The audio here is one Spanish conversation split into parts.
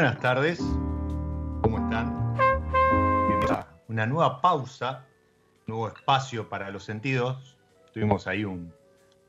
Buenas tardes, ¿cómo están? Una nueva pausa, nuevo espacio para los sentidos. Tuvimos ahí un,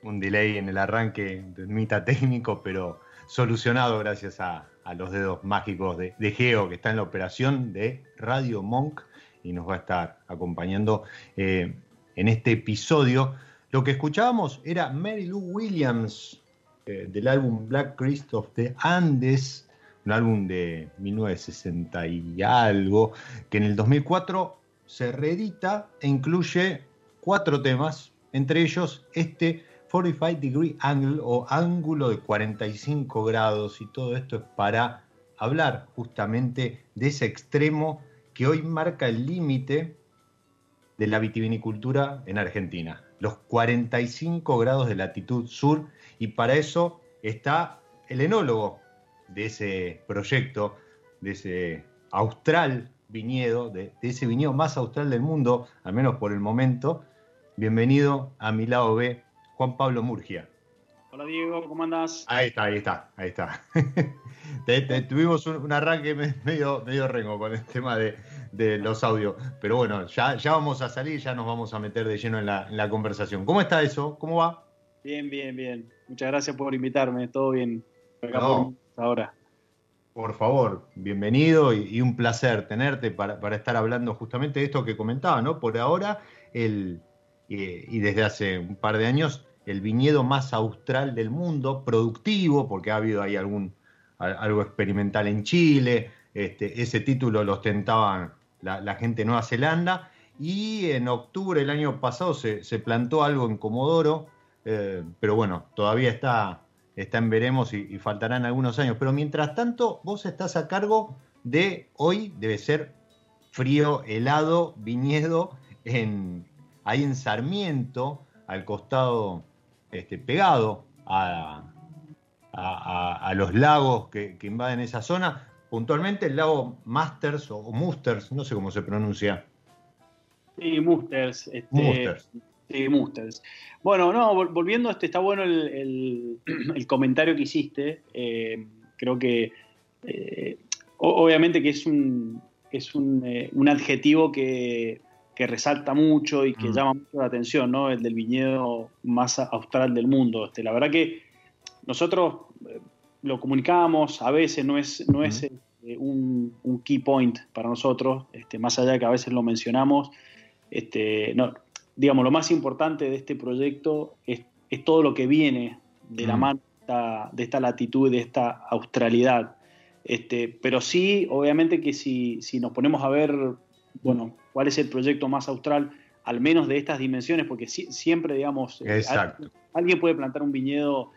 delay en el arranque de mitad técnico, pero solucionado gracias a, los dedos mágicos de, Geo, que está en la operación de Radio Monk y nos va a estar acompañando eh, en este episodio. Lo que escuchábamos era Mary Lou Williams eh, del álbum Black Christ of the Andes un álbum de 1960 y algo, que en el 2004 se reedita e incluye cuatro temas, entre ellos este 45 Degree Angle o ángulo de 45 grados y todo esto es para hablar justamente de ese extremo que hoy marca el límite de la vitivinicultura en Argentina, los 45 grados de latitud sur y para eso está el enólogo de ese proyecto, de ese austral viñedo, de, ese viñedo más austral del mundo, al menos por el momento. Bienvenido a mi lado B, Juan Pablo Murgia. Hola Diego, ¿cómo andás? Ahí está, ahí está, ahí está. tuvimos un, arranque medio, medio rengo con el tema de, los audios, pero bueno, ya, ya vamos a salir, ya nos vamos a meter de lleno en la, conversación. ¿Cómo está eso? ¿Cómo va? Bien, bien, bien. Muchas gracias por invitarme, todo bien ahora. Por favor, bienvenido y, un placer tenerte para, estar hablando justamente de esto que comentaba, ¿no? Por ahora, el, y desde hace un par de años, el viñedo más austral del mundo, productivo, porque ha habido ahí algún, algo experimental en Chile, este, ese título lo ostentaba la, gente de Nueva Zelanda, y en octubre del año pasado se, plantó algo en Comodoro, eh, pero bueno, todavía está está en veremos y, faltarán algunos años. Pero mientras tanto, vos estás a cargo de hoy, debe ser frío, helado, viñedo en, ahí en Sarmiento, al costado, este, pegado a, a, los lagos que, invaden esa zona, puntualmente el lago Masters o Musters, no sé cómo se pronuncia. Sí, Musters. Este, Sí, Musters. Bueno, no, volviendo, este, está bueno el, comentario que hiciste. Eh, creo que eh, obviamente que es un, es un, eh, un adjetivo que, que, resalta mucho y que mm. llama mucho la atención, ¿no? El del viñedo más austral del mundo. Este, la verdad que nosotros lo comunicamos, a veces no es, no es un, un, key point para nosotros, este, más allá de que a veces lo mencionamos. Este, no, digamos, lo más importante de este proyecto es, todo lo que viene de la mm. mano de esta latitud, de esta australidad. Este, pero sí, obviamente que si, nos ponemos a ver, bueno, cuál es el proyecto más austral, al menos de estas dimensiones, porque siempre, digamos, eh, alguien, puede plantar un viñedo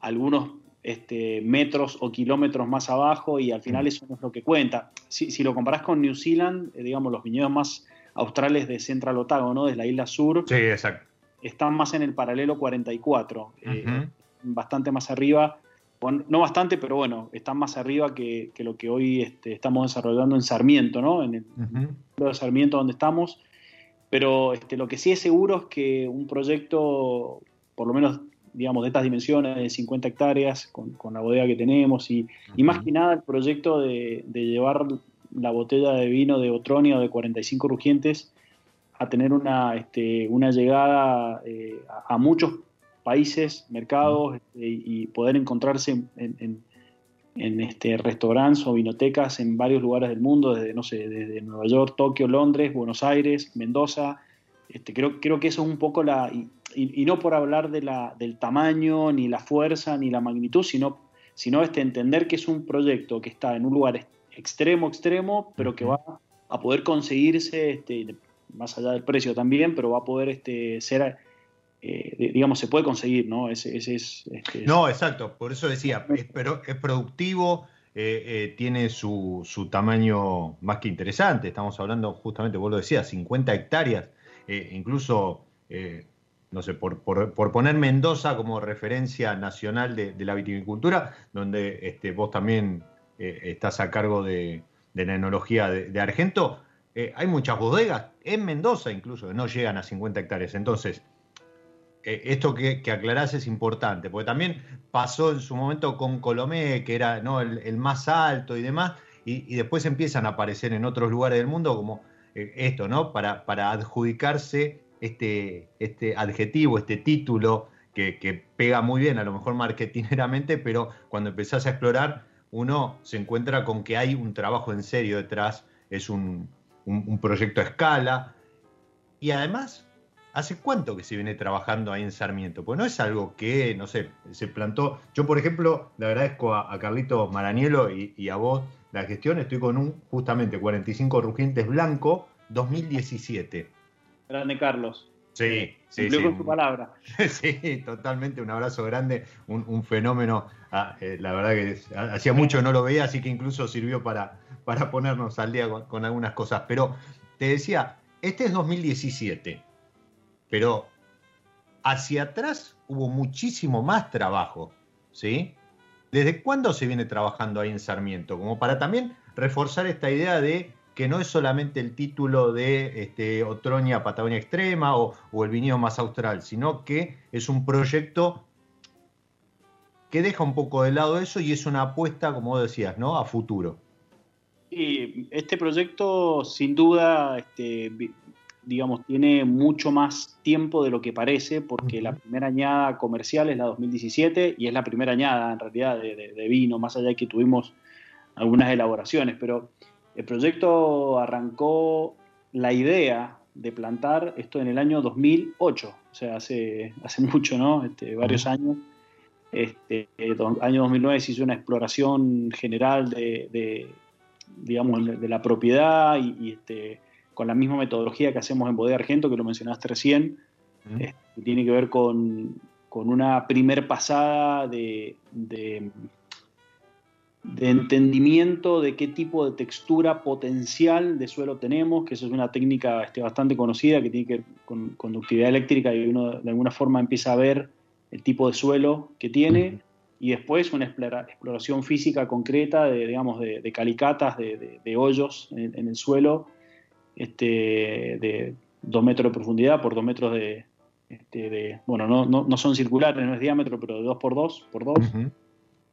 algunos este, metros o kilómetros más abajo y al final mm. eso no es lo que cuenta. Si, si lo comparás con New Zealand, eh, digamos, los viñedos más australes de Central Otago, ¿no? Desde la isla sur. Sí, exacto. Están más en el paralelo 44, eh, bastante más arriba. no bastante, pero bueno, están más arriba que, lo que hoy este, estamos desarrollando en Sarmiento, ¿no? En el de Sarmiento donde estamos. Pero este, lo que sí es seguro es que un proyecto, por lo menos digamos, de estas dimensiones, de 50 hectáreas, con, la bodega que tenemos, y, más que nada el proyecto de, de, llevar la botella de vino de Otronia o de 45 rugientes a tener una, este, una llegada eh, a, muchos países, mercados este, y poder encontrarse en, en, este, restaurantes o vinotecas en varios lugares del mundo, desde, no sé, desde Nueva York, Tokio, Londres, Buenos Aires, Mendoza. Este, creo, creo que eso es un poco la... Y, y, no por hablar de la, del tamaño, ni la fuerza, ni la magnitud, sino, sino este, entender que es un proyecto que está en un lugar extremo, extremo, pero que va a poder conseguirse, este, más allá del precio también, pero va a poder este, ser, eh, digamos, se puede conseguir, ¿no? Ese, ese es, este, no, exacto, por eso decía, es, pero es productivo, eh, eh, tiene su, su, tamaño más que interesante, estamos hablando justamente, vos lo decías, 50 hectáreas, incluso... no sé, por, por, por, poner Mendoza como referencia nacional de, de la viticultura, donde este, vos también eh, estás a cargo de, la enología de, Argento, eh, hay muchas bodegas, en Mendoza incluso, que no llegan a 50 hectáreas. Entonces, eh, esto que, aclarás es importante, porque también pasó en su momento con Colomé, que era ¿no? el, más alto y demás, y, después empiezan a aparecer en otros lugares del mundo como esto, ¿no? Para, para adjudicarse este, este adjetivo, este título que, que, pega muy bien, a lo mejor marketineramente, pero cuando empezás a explorar uno se encuentra con que hay un trabajo en serio detrás, es un, proyecto a escala. Y además, ¿hace cuánto que se viene trabajando ahí en Sarmiento? Pues no es algo que, no sé, se plantó. Yo, por ejemplo, le agradezco a, Carlito Maranielo y, a vos la gestión. Estoy con un, justamente, 45 Rugientes Blanco 2017. Grande Carlos. Sí, sí, sí. con su palabra. Sí, totalmente. Un abrazo grande, un, fenómeno. Ah, eh, la verdad que hacía mucho no lo veía, así que incluso sirvió para, para ponernos al día con, algunas cosas. Pero te decía, este es 2017, pero hacia atrás hubo muchísimo más trabajo, ¿sí? ¿Desde cuándo se viene trabajando ahí en Sarmiento? Como para también reforzar esta idea de que no es solamente el título de este, Otroña Patagonia Extrema o, el viñedo más austral, sino que es un proyecto que deja un poco de lado eso y es una apuesta, como decías, ¿no? a futuro. Sí, este proyecto sin duda, este, digamos, tiene mucho más tiempo de lo que parece, porque la primera añada comercial es la 2017 y es la primera añada en realidad de vino, más allá de que tuvimos algunas elaboraciones, pero el proyecto arrancó la idea de plantar esto en el año 2008, o sea, hace, hace mucho, ¿no? Este, varios años. Este, año 2009 se hizo una exploración general de, digamos, de la propiedad y, este, con la misma metodología que hacemos en Bodega Argento, que lo mencionaste recién, este, que tiene que ver con, con una primer pasada de, de entendimiento de qué tipo de textura potencial de suelo tenemos, que eso es una técnica este, bastante conocida que tiene que ver con conductividad eléctrica y uno de alguna forma empieza a ver el tipo de suelo que tiene y después una exploración física concreta de, digamos, de, calicatas, de, hoyos en, el suelo, este, de dos metros de profundidad por dos metros de, este, bueno, no, no, son circulares, no es diámetro, pero de dos por dos, por dos,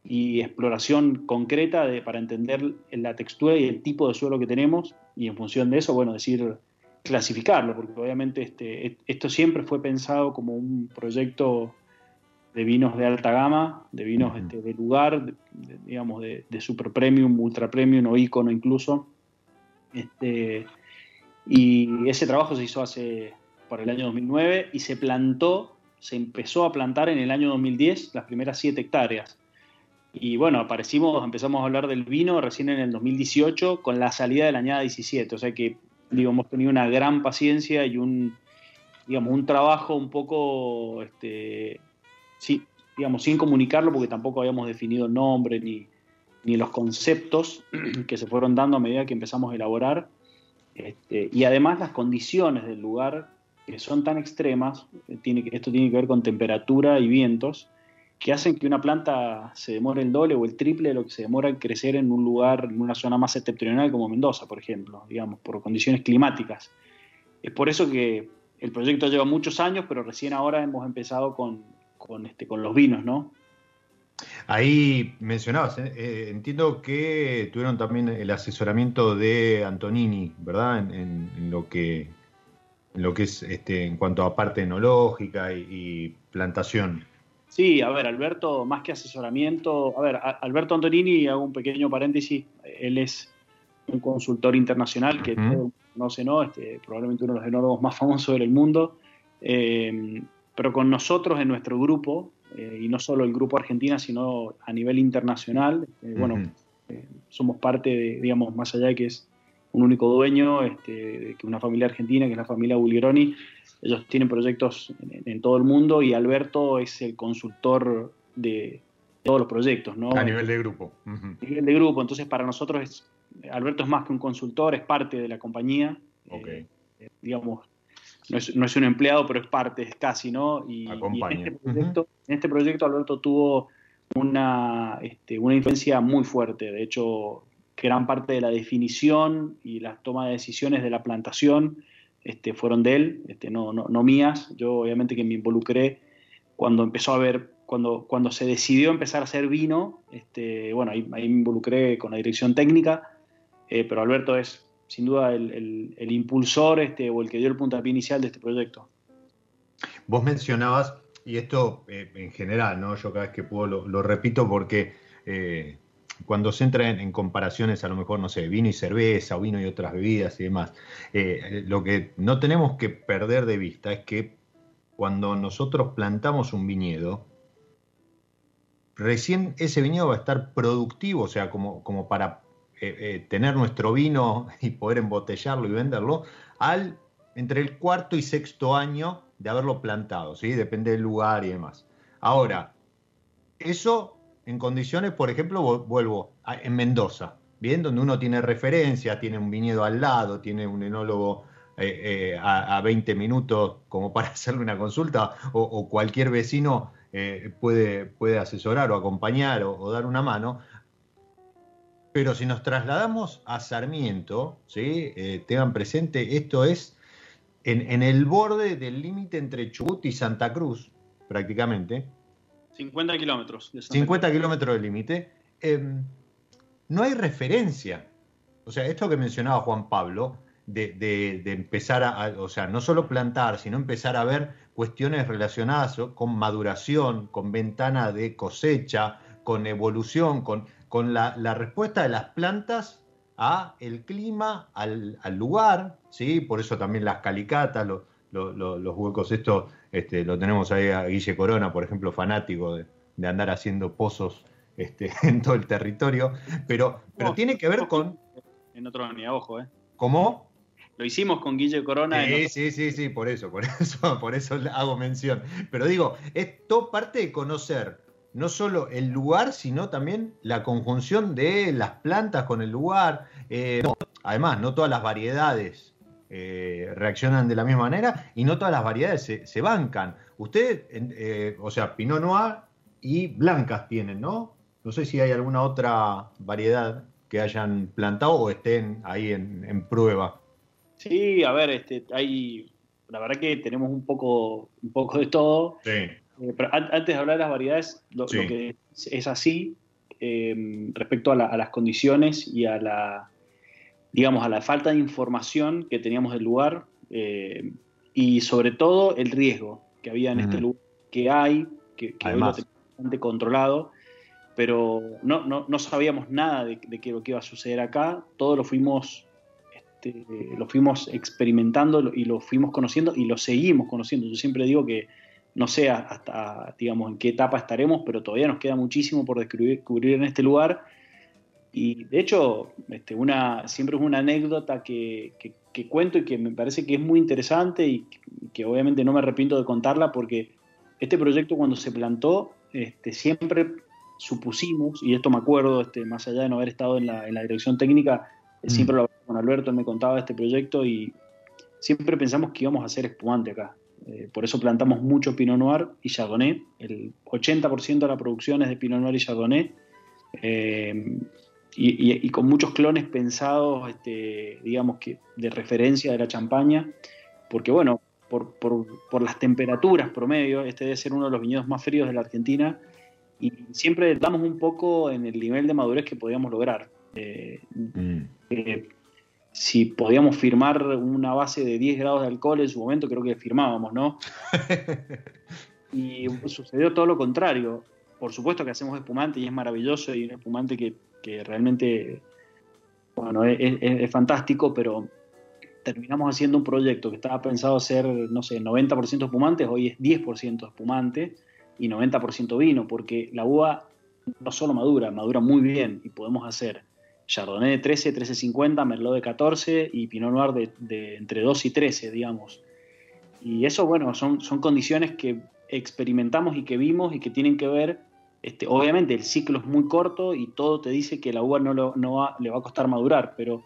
y exploración concreta de, para entender la textura y el tipo de suelo que tenemos, y en función de eso, bueno, decir, clasificarlo, porque obviamente este, esto siempre fue pensado como un proyecto de vinos de alta gama, de vinos este, de lugar, digamos, de, super premium, ultra premium o icono incluso. Este, y ese trabajo se hizo hace por el año 2009 y se plantó, se empezó a plantar en el año 2010 las primeras 7 hectáreas. Y bueno, aparecimos, empezamos a hablar del vino recién en el 2018 con la salida de la añada 17. O sea que, digo, hemos tenido una gran paciencia y un, digamos, un trabajo un poco este, sí, digamos, sin comunicarlo, porque tampoco habíamos definido nombre ni, los conceptos que se fueron dando a medida que empezamos a elaborar. Este, y además las condiciones del lugar, que son tan extremas, eh, tiene, esto tiene que ver con temperatura y vientos, que hacen que una planta se demore el doble o el triple de lo que se demora en crecer en un lugar, en una zona más septentrional como Mendoza, por ejemplo, digamos, por condiciones climáticas. Es por eso que el proyecto lleva muchos años, pero recién ahora hemos empezado con, con, este, con los vinos, ¿no? Ahí mencionabas, eh, eh, entiendo que tuvieron también el asesoramiento de Antonini, ¿verdad? En, lo que en lo que es este en cuanto a parte enológica y, plantación. Sí, a ver, Alberto, más que asesoramiento, a ver, Alberto Antonini, hago un pequeño paréntesis, él es un consultor internacional que no conoce, ¿no? Este, probablemente uno de los enólogos más famosos del mundo. Eh, pero con nosotros en nuestro grupo, eh, y no solo el grupo Argentina, sino a nivel internacional, eh, bueno, somos parte de, digamos, más allá de que es un único dueño, este, que una familia argentina, que es la familia Bulgeroni, ellos tienen proyectos en, todo el mundo y Alberto es el consultor de todos los proyectos, ¿no? A nivel de grupo. A nivel de grupo, entonces para nosotros es, Alberto es más que un consultor, es parte de la compañía. Okay. digamos, no es, un empleado, pero es parte, es casi, ¿no? Y, en, este proyecto, Alberto tuvo una, este, una influencia muy fuerte. De hecho, gran parte de la definición y la toma de decisiones de la plantación este, fueron de él, este, no, mías. Yo obviamente que me involucré cuando empezó a ver, cuando, se decidió empezar a hacer vino, este, bueno, ahí, me involucré con la dirección técnica, eh, pero Alberto es sin duda el, impulsor o el que dio el puntapié inicial de este proyecto. Vos mencionabas, y esto eh, en general, ¿no? yo cada vez que puedo lo, repito porque eh, cuando se entra en, comparaciones, a lo mejor, no sé, vino y cerveza, o vino y otras bebidas y demás, eh, lo que no tenemos que perder de vista es que cuando nosotros plantamos un viñedo, recién ese viñedo va a estar productivo, o sea, como, como para eh, eh, tener nuestro vino y poder embotellarlo y venderlo al entre el cuarto y sexto año de haberlo plantado, ¿sí? Depende del lugar y demás. Ahora, eso en condiciones, por ejemplo, vuelvo en Mendoza, bien, donde uno tiene referencia, tiene un viñedo al lado, tiene un enólogo eh, a, 20 minutos como para hacerle una consulta, o, cualquier vecino puede, puede asesorar o acompañar o, dar una mano. Pero si nos trasladamos a Sarmiento, ¿sí? Eh, tengan presente, esto es en, el borde del límite entre Chubut y Santa Cruz, prácticamente. 50 kilómetros. 50 kilómetros del límite. Em, no hay referencia. O sea, esto que mencionaba Juan Pablo, de, empezar a, o sea, no solo plantar, sino empezar a ver cuestiones relacionadas con maduración, con ventana de cosecha, con evolución, con con la, respuesta de las plantas a el clima, al, lugar, ¿sí? Por eso también las calicatas, los huecos, esto este, lo tenemos ahí a Guille Corona, por ejemplo, fanático de, andar haciendo pozos este, en todo el territorio, pero, pero tiene que ver con... En otro año, ojo, ¿eh? ¿Cómo? Lo hicimos con Guille Corona. Sí, sí, sí, sí, por eso, por eso, por eso hago mención. Pero digo, esto parte de conocer no solo el lugar, sino también la conjunción de las plantas con el lugar. Eh, además, no todas las variedades eh, reaccionan de la misma manera y no todas las variedades se, bancan. Usted, eh, o sea, Pinot Noir y blancas tienen, ¿no? No sé si hay alguna otra variedad que hayan plantado o estén ahí en, prueba. Sí, a ver, este, hay, la verdad que tenemos un poco, un poco de todo. Sí. Eh, pero antes de hablar de las variedades, lo, que es así respecto a, las condiciones y a la, digamos, a la falta de información que teníamos del lugar eh, y sobre todo el riesgo que había en este lugar, que hay, que, que hoy lo tenemos bastante controlado, pero no, no, no sabíamos nada de, de qué, lo que iba a suceder acá, todo lo fuimos este, lo fuimos experimentando y lo fuimos conociendo y lo seguimos conociendo. Yo siempre digo que no sé hasta, digamos, en qué etapa estaremos, pero todavía nos queda muchísimo por descubrir en este lugar. Y de hecho, este, una, siempre es una anécdota que, cuento y que me parece que es muy interesante y que, obviamente no me arrepiento de contarla porque este proyecto cuando se plantó, este, siempre supusimos, y esto me acuerdo, este, más allá de no haber estado en la, dirección técnica, mm. siempre lo con Alberto, él me contaba este proyecto y siempre pensamos que íbamos a hacer espumante acá. Eh, por eso plantamos mucho Pinot Noir y Chardonnay. El 80% de la producción es de Pinot Noir y Chardonnay. Eh, y, con muchos clones pensados, este, digamos que de referencia de la champaña, porque bueno, por, las temperaturas promedio, este debe ser uno de los viñedos más fríos de la Argentina, y siempre damos un poco en el nivel de madurez que podíamos lograr. Eh, mm si podíamos firmar una base de 10 grados de alcohol en su momento, creo que firmábamos, ¿no? y sucedió todo lo contrario. Por supuesto que hacemos espumante y es maravilloso y un espumante que, realmente, bueno, es, fantástico, pero terminamos haciendo un proyecto que estaba pensado ser, no sé, 90% espumantes, hoy es 10% espumante y 90% vino, porque la uva no solo madura, madura muy bien y podemos hacer Chardonnay de 13, 13.50, Merlot de 14 y Pinot Noir de, entre 2 y 13, digamos. Y eso, bueno, son, son condiciones que experimentamos y que vimos y que tienen que ver, este, obviamente el ciclo es muy corto y todo te dice que la uva no, le va a costar madurar, pero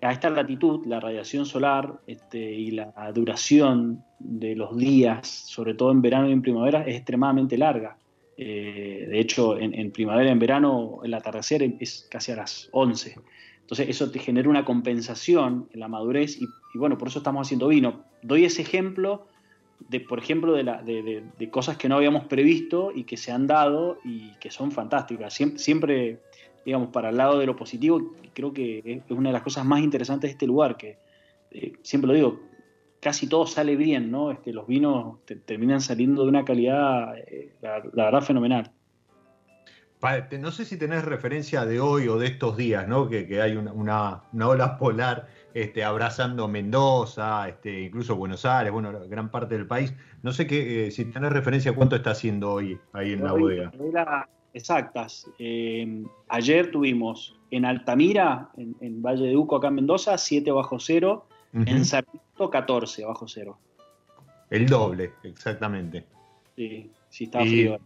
a esta latitud, la radiación solar este, y la duración de los días, sobre todo en verano y en primavera, es extremadamente larga. Eh, de hecho, en, primavera, en verano, el atardecer es casi a las 11. Entonces, eso te genera una compensación en la madurez y, bueno, por eso estamos haciendo vino. Doy ese ejemplo de, por ejemplo, de, cosas que no habíamos previsto y que se han dado y que son fantásticas. Siempre, digamos, para el lado de lo positivo, creo que es una de las cosas más interesantes de este lugar, que eh, siempre lo digo, casi todo sale bien, ¿no? Este, los vinos terminan saliendo de una calidad, eh, la, verdad, fenomenal. No sé si tenés referencia de hoy o de estos días, ¿no? Que, hay una, ola polar este, abrazando Mendoza, este, incluso Buenos Aires, bueno, gran parte del país. No sé qué, eh, si tenés referencia a cuánto está haciendo hoy ahí en la bodega. Exactas. Eh, ayer tuvimos en Altamira, en, Valle de Uco, acá en Mendoza, 7 bajo cero. En Sarmiento 14 bajo cero. El doble, exactamente. Sí, sí está frío.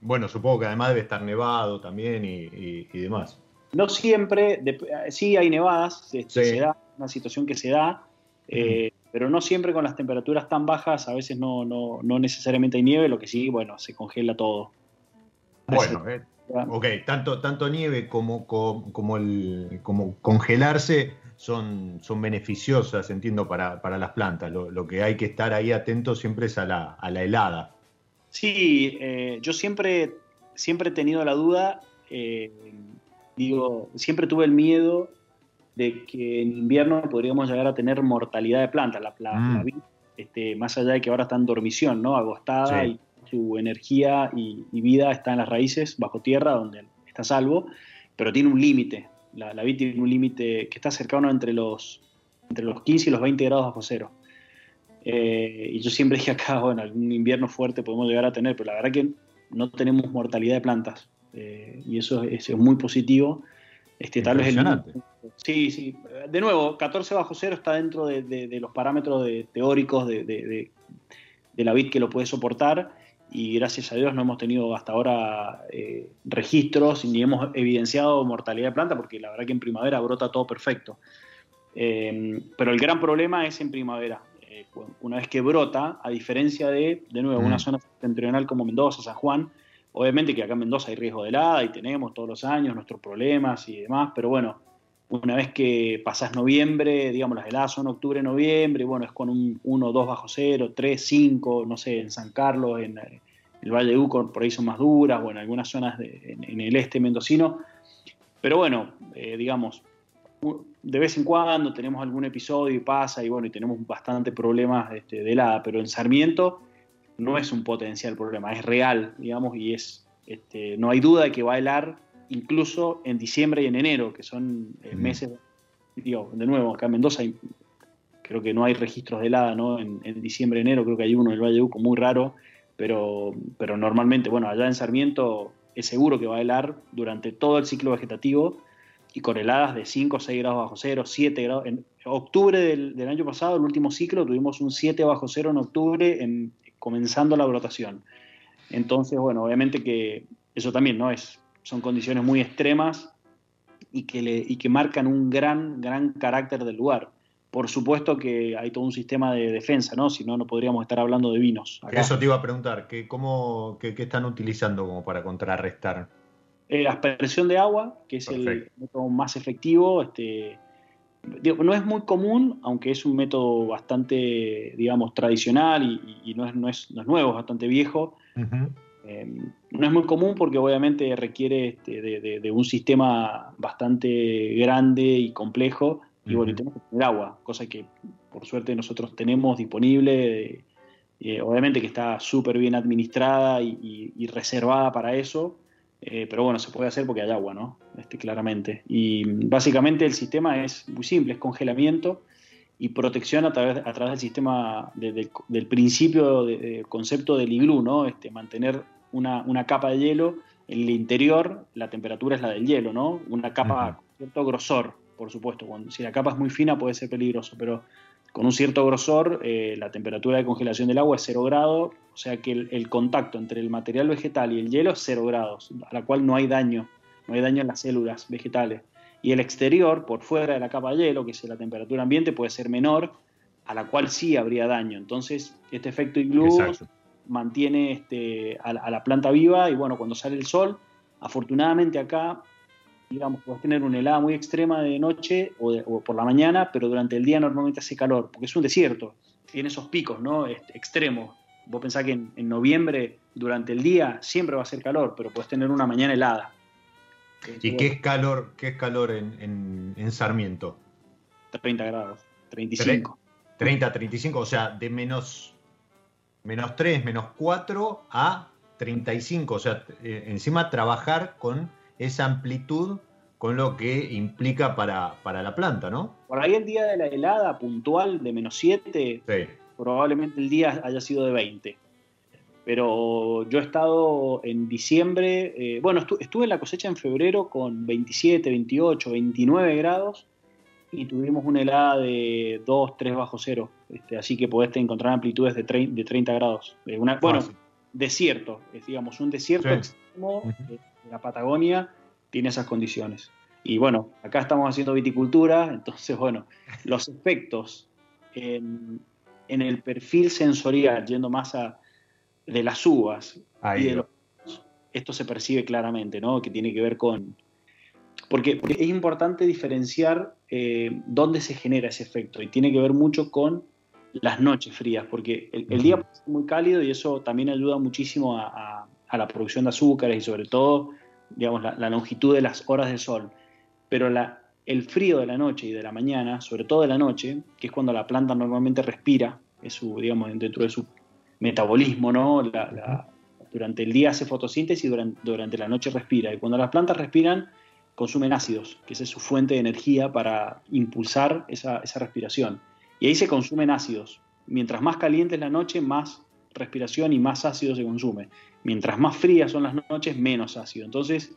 Bueno, supongo que además debe estar nevado también y, demás. No siempre, sí hay nevadas, este, se da una situación que se da, eh, pero no siempre con las temperaturas tan bajas, a veces no, no, no necesariamente hay nieve, lo que sí, bueno, se congela todo. Bueno, eh, ok, tanto, tanto nieve como, como, como, el, como congelarse son, son beneficiosas, entiendo, para, las plantas. Lo, que hay que estar ahí atento siempre es a la, helada. Sí, eh, yo siempre, siempre he tenido la duda, eh, digo, siempre tuve el miedo de que en invierno podríamos llegar a tener mortalidad de plantas. La, la, mm. este, más allá de que ahora está en dormición, ¿no? Agostada y su energía y, y, vida está en las raíces, bajo tierra, donde está salvo, pero tiene un límite la, la vid tiene un límite que está cercano entre los, entre los 15 y los 20 grados bajo cero. Eh, y yo siempre dije acá, bueno, algún invierno fuerte podemos llegar a tener, pero la verdad que no tenemos mortalidad de plantas. Eh, y eso es, muy positivo. Este, tal vez el, sí, sí. De nuevo, 14 bajo cero está dentro de, los parámetros teóricos de, la vid que lo puede soportar. y gracias a Dios no hemos tenido hasta ahora eh, registros ni hemos evidenciado mortalidad de planta porque la verdad que en primavera brota todo perfecto. Eh, pero el gran problema es en primavera. Eh, una vez que brota, a diferencia de, de nuevo, una zona septentrional como Mendoza, San Juan, obviamente que acá en Mendoza hay riesgo de helada y tenemos todos los años nuestros problemas y demás, pero bueno, una vez que pasás noviembre, digamos, las heladas son octubre, noviembre, bueno, es con un 1, 2 bajo cero, 3, 5, no sé, en San Carlos, en el Valle de Uco, por ahí son más duras, o en algunas zonas en, el este mendocino. Pero bueno, eh, digamos, de vez en cuando tenemos algún episodio y pasa, y bueno, y tenemos bastante problemas este, de helada, pero en Sarmiento no es un potencial problema, es real, digamos, y es, este, no hay duda de que va a helar incluso en diciembre y en enero, que son eh, meses, digo, de nuevo, acá en Mendoza creo que no hay registros de helada, ¿no? En, diciembre, enero, creo que hay uno en el Valle de Uco muy raro, pero, pero normalmente, bueno, allá en Sarmiento es seguro que va a helar durante todo el ciclo vegetativo y con heladas de 5 o 6 grados bajo cero, 7 grados. En octubre del, del, año pasado, el último ciclo, tuvimos un 7 bajo cero en octubre, en, comenzando la brotación. Entonces, bueno, obviamente que eso también no es son condiciones muy extremas y que, le, y que marcan un gran, gran carácter del lugar. Por supuesto que hay todo un sistema de defensa, ¿no? Si no, no podríamos estar hablando de vinos. Eso te iba a preguntar, ¿qué, cómo, qué, están utilizando como para contrarrestar? Eh, aspersión de agua, que es el método más efectivo. Este, no es muy común, aunque es un método bastante, digamos, tradicional y, no, es, no, es, nuevo, es bastante viejo. Em, no es muy común porque obviamente requiere este, de, un sistema bastante grande y complejo y bueno, tenemos que tener agua, cosa que por suerte nosotros tenemos disponible, eh, obviamente que está súper bien administrada y, reservada para eso, eh, pero bueno, se puede hacer porque hay agua, ¿no? Este, claramente. Y básicamente el sistema es muy simple, es congelamiento y protección a través, a través del sistema del principio, de, concepto del iglú, ¿no? Este, mantener una, una, capa de hielo, en el interior la temperatura es la del hielo, ¿no? Una capa con cierto grosor, por supuesto. Cuando, si la capa es muy fina puede ser peligroso, pero con un cierto grosor eh, la temperatura de congelación del agua es 0 grados, o sea que el, el, contacto entre el material vegetal y el hielo es 0 grados, a la cual no hay daño, no hay daño en las células vegetales. Y el exterior, por fuera de la capa de hielo, que es la temperatura ambiente, puede ser menor, a la cual sí habría daño. Entonces, este efecto iglú mantiene este, a, la planta viva y bueno, cuando sale el sol, afortunadamente acá, digamos, puedes tener una helada muy extrema de noche o, por la mañana, pero durante el día normalmente hace calor, porque es un desierto, tiene esos picos ¿no? Este, extremos. Vos pensás que en, noviembre, durante el día, siempre va a ser calor, pero puedes tener una mañana helada. ¿Y qué es calor, qué es calor en, en, Sarmiento? 30 grados, 35. 30, 35, o sea, de menos, menos 3, menos 4 a 35. O sea, eh, encima trabajar con esa amplitud con lo que implica para, para, la planta, ¿no? Por ahí el día de la helada puntual de menos 7, probablemente el día haya sido de 20 pero yo he estado en diciembre, eh, bueno, estuve en la cosecha en febrero con 27, 28, 29 grados y tuvimos una helada de 2, 3 bajo cero, este, así que podés encontrar amplitudes de, de 30 grados. Una, bueno, desierto, es, digamos, un desierto extremo de la Patagonia tiene esas condiciones. Y bueno, acá estamos haciendo viticultura, entonces, bueno, los efectos en, en el perfil sensorial, yendo más a de las uvas esto se percibe claramente, ¿no? Que tiene que ver con... Porque, es importante diferenciar eh, dónde se genera ese efecto y tiene que ver mucho con las noches frías, porque el, día puede ser muy cálido y eso también ayuda muchísimo a, la producción de azúcares y sobre todo, digamos, la, longitud de las horas de sol. Pero la, el frío de la noche y de la mañana, sobre todo de la noche, que es cuando la planta normalmente respira, es su, digamos, dentro de su metabolismo, ¿no? durante el día hace fotosíntesis y durante, durante, la noche respira. Y cuando las plantas respiran, consumen ácidos, que esa es su fuente de energía para impulsar esa, esa respiración. Y ahí se consumen ácidos. Mientras más caliente es la noche, más respiración y más ácido se consume. Mientras más frías son las noches, menos ácido. Entonces,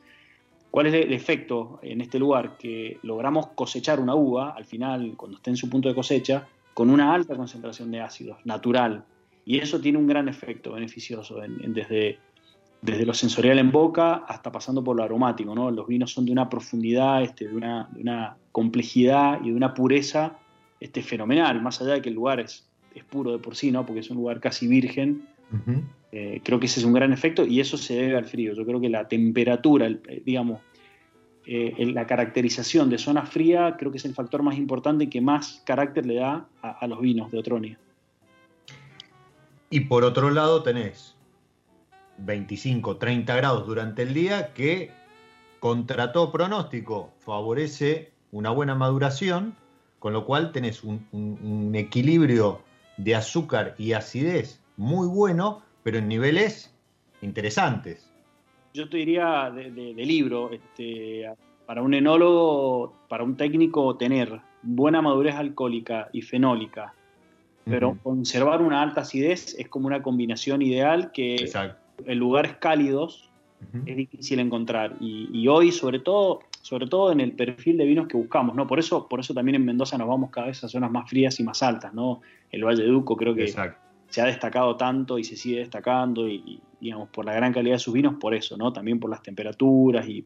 ¿cuál es el efecto en este lugar? Que logramos cosechar una uva, al final, cuando esté en su punto de cosecha, con una alta concentración de ácidos, natural, Y eso tiene un gran efecto beneficioso desde, desde lo sensorial en boca hasta pasando por lo aromático. ¿no? Los vinos son de una profundidad, este, de, una, de una complejidad y de una pureza este, fenomenal, más allá de que el lugar es, es puro de por sí, ¿no? porque es un lugar casi virgen. Eh, creo que ese es un gran efecto y eso se debe al frío. Yo creo que la temperatura, eh, digamos, eh, la caracterización de zona fría creo que es el factor más importante que más carácter le da a, los vinos de Otronia. Y por otro lado tenés 25, 30 grados durante el día que contra todo pronóstico favorece una buena maduración, con lo cual tenés un equilibrio de azúcar y acidez muy bueno, pero en niveles interesantes. Yo te diría de, libro, este, para un enólogo, para un técnico, tener buena madurez alcohólica y fenólica, pero conservar una alta acidez es como una combinación ideal que en lugares cálidos es difícil encontrar. Y, hoy, sobre todo, sobre todo en el perfil de vinos que buscamos, ¿no? Por eso, por eso también en Mendoza nos vamos cada vez a zonas más frías y más altas, ¿no? El Valle de Duco creo que se ha destacado tanto y se sigue destacando y, digamos por la gran calidad de sus vinos por eso no también por las temperaturas y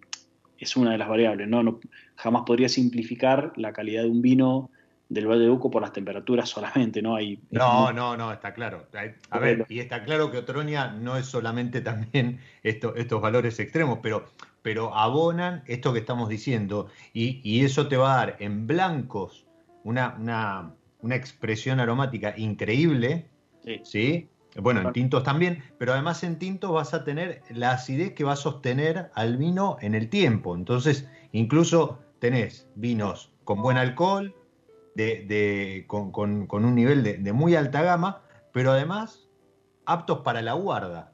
es una de las variables no, jamás podría simplificar la calidad de un vino del Valle de Uco por las temperaturas solamente no hay no no no está claro. A ver y está claro que Otronia no es solamente también esto, estos valores extremos pero pero abonan esto que estamos diciendo y, y eso te va a dar en blancos una, una, una expresión aromática increíble Sí. Bueno, en tintos también, pero además en tintos vas a tener la acidez que va a sostener al vino en el tiempo. Entonces, incluso tenés vinos con buen alcohol, de, con, un nivel de, muy alta gama, pero además aptos para la guarda.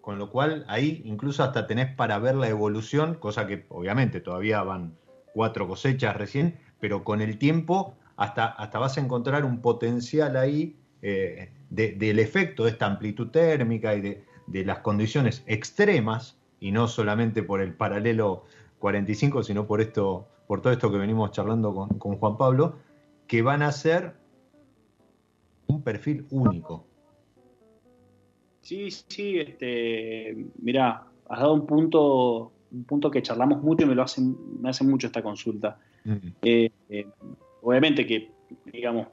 Con lo cual ahí incluso hasta tenés para ver la evolución, cosa que obviamente todavía van cuatro cosechas recién, pero con el tiempo hasta, hasta vas a encontrar un potencial ahí eh, del efecto de esta amplitud térmica y de, las condiciones extremas, y no solamente por el paralelo 45, sino por, esto, por todo esto que venimos charlando con, Juan Pablo, que van a ser un perfil único. Sí, sí, este, mira, has dado un punto, un punto que charlamos mucho y me lo hacen, me hace mucho esta consulta. Eh, eh, obviamente que, digamos,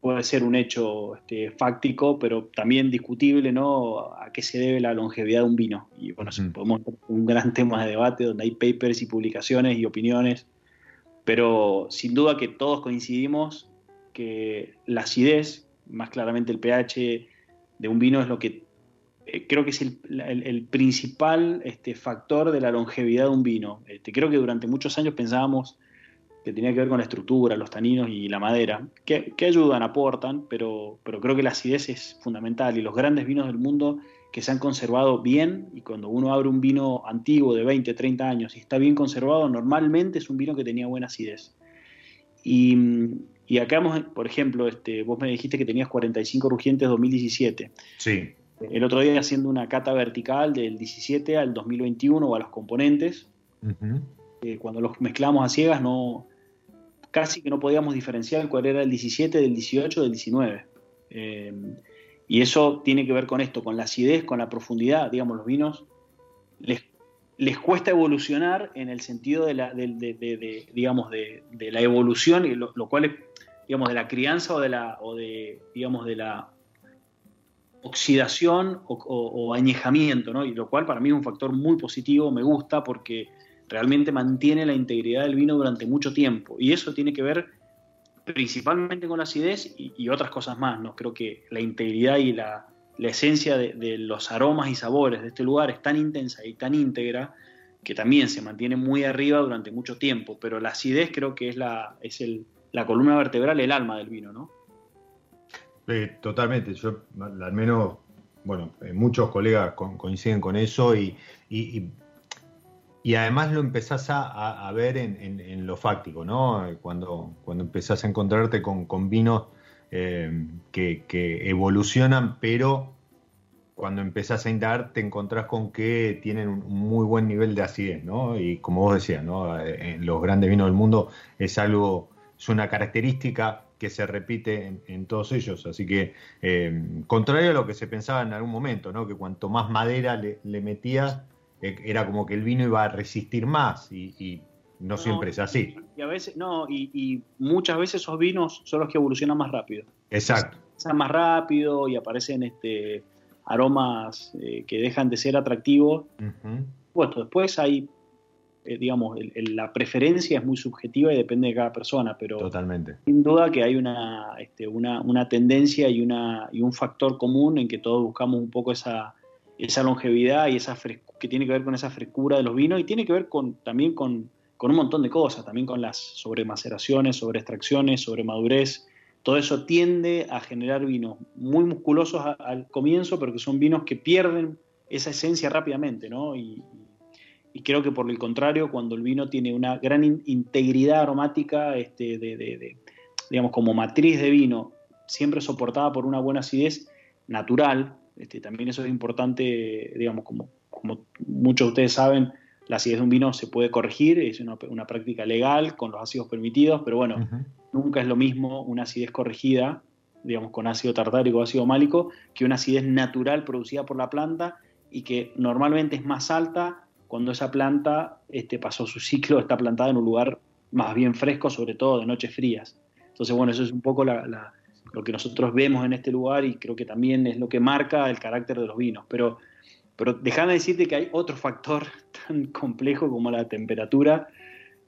puede ser un hecho este, fáctico, pero también discutible, ¿no? A qué se debe la longevidad de un vino. Y bueno, podemos un gran tema de debate donde hay papers y publicaciones y opiniones, pero sin duda que todos coincidimos que la acidez, más claramente el pH de un vino es lo que eh, creo que es el, principal este, factor de la longevidad de un vino. Este, creo que durante muchos años pensábamos que tenía que ver con la estructura, los taninos y la madera, que, ayudan, aportan, pero, pero creo que la acidez es fundamental y los grandes vinos del mundo que se han conservado bien, y cuando uno abre un vino antiguo de 20, 30 años y está bien conservado, normalmente es un vino que tenía buena acidez. Y, y acá, por ejemplo, este, vos me dijiste que tenías 45 rugientes 2017. Sí. El otro día haciendo una cata vertical del 17 al 2021 o a los componentes, eh, cuando los mezclamos a ciegas no, casi que no podíamos diferenciar cuál era el 17, del 18, del 19. Eh, y eso tiene que ver con esto, con la acidez, con la profundidad. Digamos, los vinos les, les cuesta evolucionar en el sentido de la, digamos, de, la evolución, lo, lo, cual es, digamos, de la crianza o de la, o de, digamos, de la oxidación o añejamiento, ¿no? Y lo cual para mí es un factor muy positivo, me gusta porque realmente mantiene la integridad del vino durante mucho tiempo. Y eso tiene que ver principalmente con la acidez y, otras cosas más. ¿no? Creo que la integridad y la, esencia de, los aromas y sabores de este lugar es tan intensa y tan íntegra que también se mantiene muy arriba durante mucho tiempo. Pero la acidez creo que es la, es el, la columna vertebral, el alma del vino, ¿no? totalmente. Yo, al menos, bueno, eh, muchos colegas coinciden con eso y y además lo empezás a, ver en, lo fáctico, ¿no? Cuando, cuando empezás a encontrarte con, vinos eh, que, evolucionan, pero cuando empezás a indagar te encontrás con que tienen un muy buen nivel de acidez, ¿no? Y como vos decías, ¿no? En los grandes vinos del mundo es algo, es una característica que se repite en, todos ellos. Así que, eh, contrario a lo que se pensaba en algún momento, ¿no? que cuanto más madera le, metías, era como que el vino iba a resistir más y, no, siempre es así. Y, a veces, no, y, muchas veces esos vinos son los que evolucionan más rápido. Exacto. Más rápido y aparecen este, aromas eh, que dejan de ser atractivos. Bueno, después hay eh, digamos, la preferencia es muy subjetiva y depende de cada persona, pero Totalmente. sin duda que hay una, este, una, una, tendencia y, una, y un factor común en que todos buscamos un poco esa, esa longevidad y esa que tiene que ver con esa frescura de los vinos y tiene que ver también con, un montón de cosas, también con las sobremaceraciones, sobre extracciones, sobre madurez. Todo eso tiende a generar vinos muy musculosos al comienzo, pero que son vinos que pierden esa esencia rápidamente, ¿no? Y, creo que por el contrario, cuando el vino tiene una gran integridad aromática, este, de, digamos, como matriz de vino, siempre soportada por una buena acidez natural, este, también eso es importante, digamos, como, como muchos de ustedes saben, la acidez de un vino se puede corregir, es una, práctica legal con los ácidos permitidos, pero bueno, nunca es lo mismo una acidez corregida, digamos, con ácido tartárico o ácido málico, que una acidez natural producida por la planta y que normalmente es más alta cuando esa planta este, pasó su ciclo, está plantada en un lugar más bien fresco, sobre todo de noches frías. Entonces, bueno, eso es un poco lo que nosotros vemos en este lugar y creo que también es lo que marca el carácter de los vinos. Pero, pero déjame decirte que hay otro factor tan complejo como la temperatura,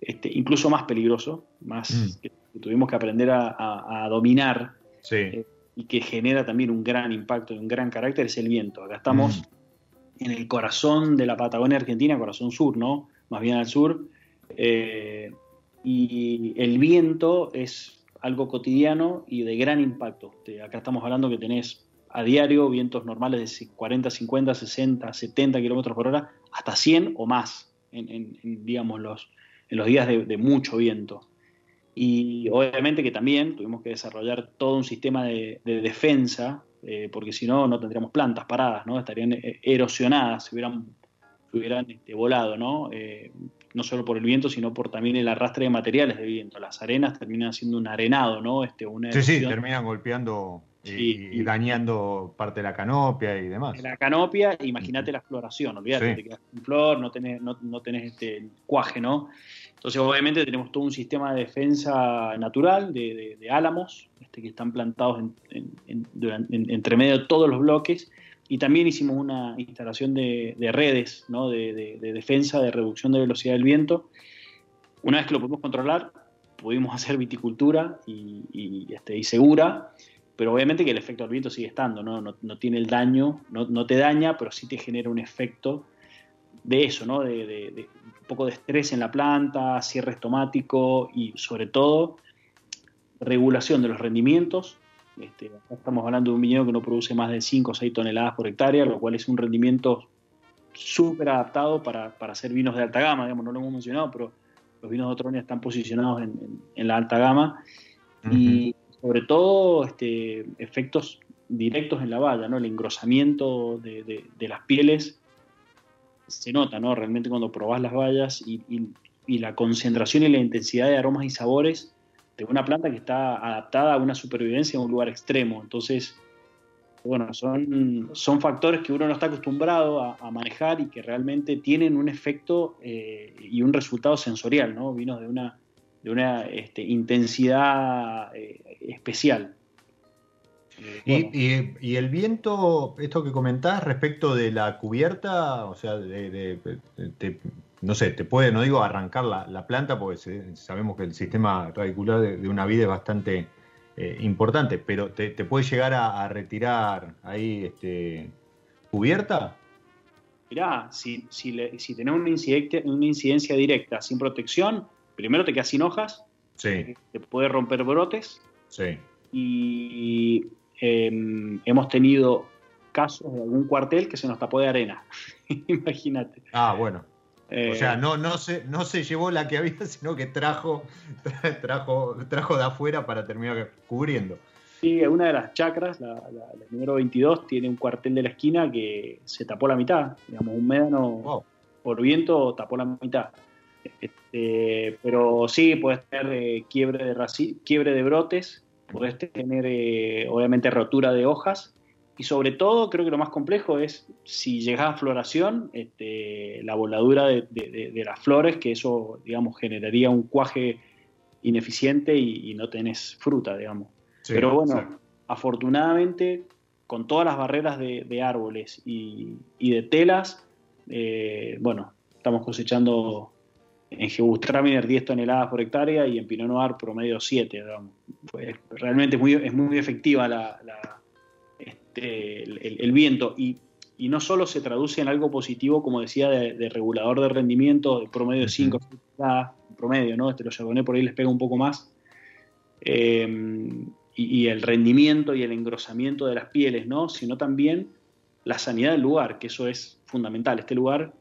este, incluso más peligroso, más mm. que, tuvimos que aprender a, dominar eh, y que genera también un gran impacto y un gran carácter, es el viento. Acá estamos... Mm en el corazón de la Patagonia Argentina, corazón sur, ¿no? Más bien al sur. Eh, y el viento es algo cotidiano y de gran impacto. acá estamos hablando que tenés a diario vientos normales de 40, 50, 60, 70 kilómetros por hora, hasta 100 o más en, digamos, los, en los días de, mucho viento. Y obviamente que también tuvimos que desarrollar todo un sistema de defensa eh, porque si no, no tendríamos plantas paradas, ¿no? Estarían eh, erosionadas, si hubieran, este, volado, ¿no? Eh, no solo por el viento, sino por también el arrastre de materiales de viento. Las arenas terminan siendo un arenado, ¿no? Este, una sí, sí, terminan golpeando y, dañando parte de la canopia y demás. La canopia, imagínate la floración, olvídate, te quedas sin flor, no tenés, no, no tenés este cuaje, ¿no? Entonces, obviamente, tenemos todo un sistema de defensa natural de, álamos este, que están plantados entre medio de todos los bloques. Y también hicimos una instalación de, redes de, defensa, de reducción de velocidad del viento. Una vez que lo pudimos controlar, pudimos hacer viticultura y, este, segura, pero obviamente que el efecto del viento sigue estando, no, no, tiene el daño, no, te daña, pero sí te genera un efecto de eso, ¿no? de, un poco de estrés en la planta, cierre estomático y sobre todo regulación de los rendimientos. Este, estamos hablando de un viñedo que no produce más de 5 o 6 toneladas por hectárea, lo cual es un rendimiento súper adaptado para, hacer vinos de alta gama, digamos, no lo hemos mencionado, pero los vinos de Otronia están posicionados en, la alta gama y sobre todo este, efectos directos en la valla, ¿no? el engrosamiento de, de las pieles se nota, ¿no? Realmente cuando probás las bayas y, la concentración y la intensidad de aromas y sabores de una planta que está adaptada a una supervivencia en un lugar extremo. Entonces, bueno, son, son factores que uno no está acostumbrado a, manejar y que realmente tienen un efecto eh, y un resultado sensorial, ¿no? Vinos de una, de una este, intensidad eh, especial. Y, el viento, esto que comentás respecto de la cubierta, o sea, de, no sé, te puede, no digo arrancar la, planta, porque sabemos que el sistema radicular de, una vida es bastante eh, importante, pero te, puede llegar a, retirar ahí este, cubierta. Mirá, si, si, si tenés una incidencia, una incidencia directa sin protección, primero te quedas sin hojas, sí. te puede romper brotes. Sí. Y Em, hemos tenido casos de algún cuartel que se nos tapó de arena. Imagínate. Ah, bueno. O sea, eh, no, no, se, no se llevó la que había, sino que trajo, trajo, trajo de afuera para terminar cubriendo. Sí, una de las chacras, la, número 22, tiene un cuartel de la esquina que se tapó la mitad. Digamos, un médano por viento tapó la mitad. Este, pero sí, puede tener eh, quiebre, de quiebre de brotes podés tener eh, obviamente rotura de hojas y sobre todo creo que lo más complejo es si llegás a floración, este, la voladura de, las flores, que eso digamos generaría un cuaje ineficiente y, no tenés fruta, digamos. Pero bueno, afortunadamente con todas las barreras de, árboles y, de telas, eh, bueno, estamos cosechando en Gebustraminer 10 toneladas por hectárea y en Pinot Noir promedio 7. Pues, realmente es muy, es muy efectiva la, este, el, viento y, no solo se traduce en algo positivo, como decía, de, regulador de rendimiento, de promedio de 5 toneladas, promedio, ¿no? Este lo Chardonnay por ahí les pega un poco más. Eh, y, el rendimiento y el engrosamiento de las pieles, ¿no? Sino también la sanidad del lugar, que eso es fundamental. Este lugar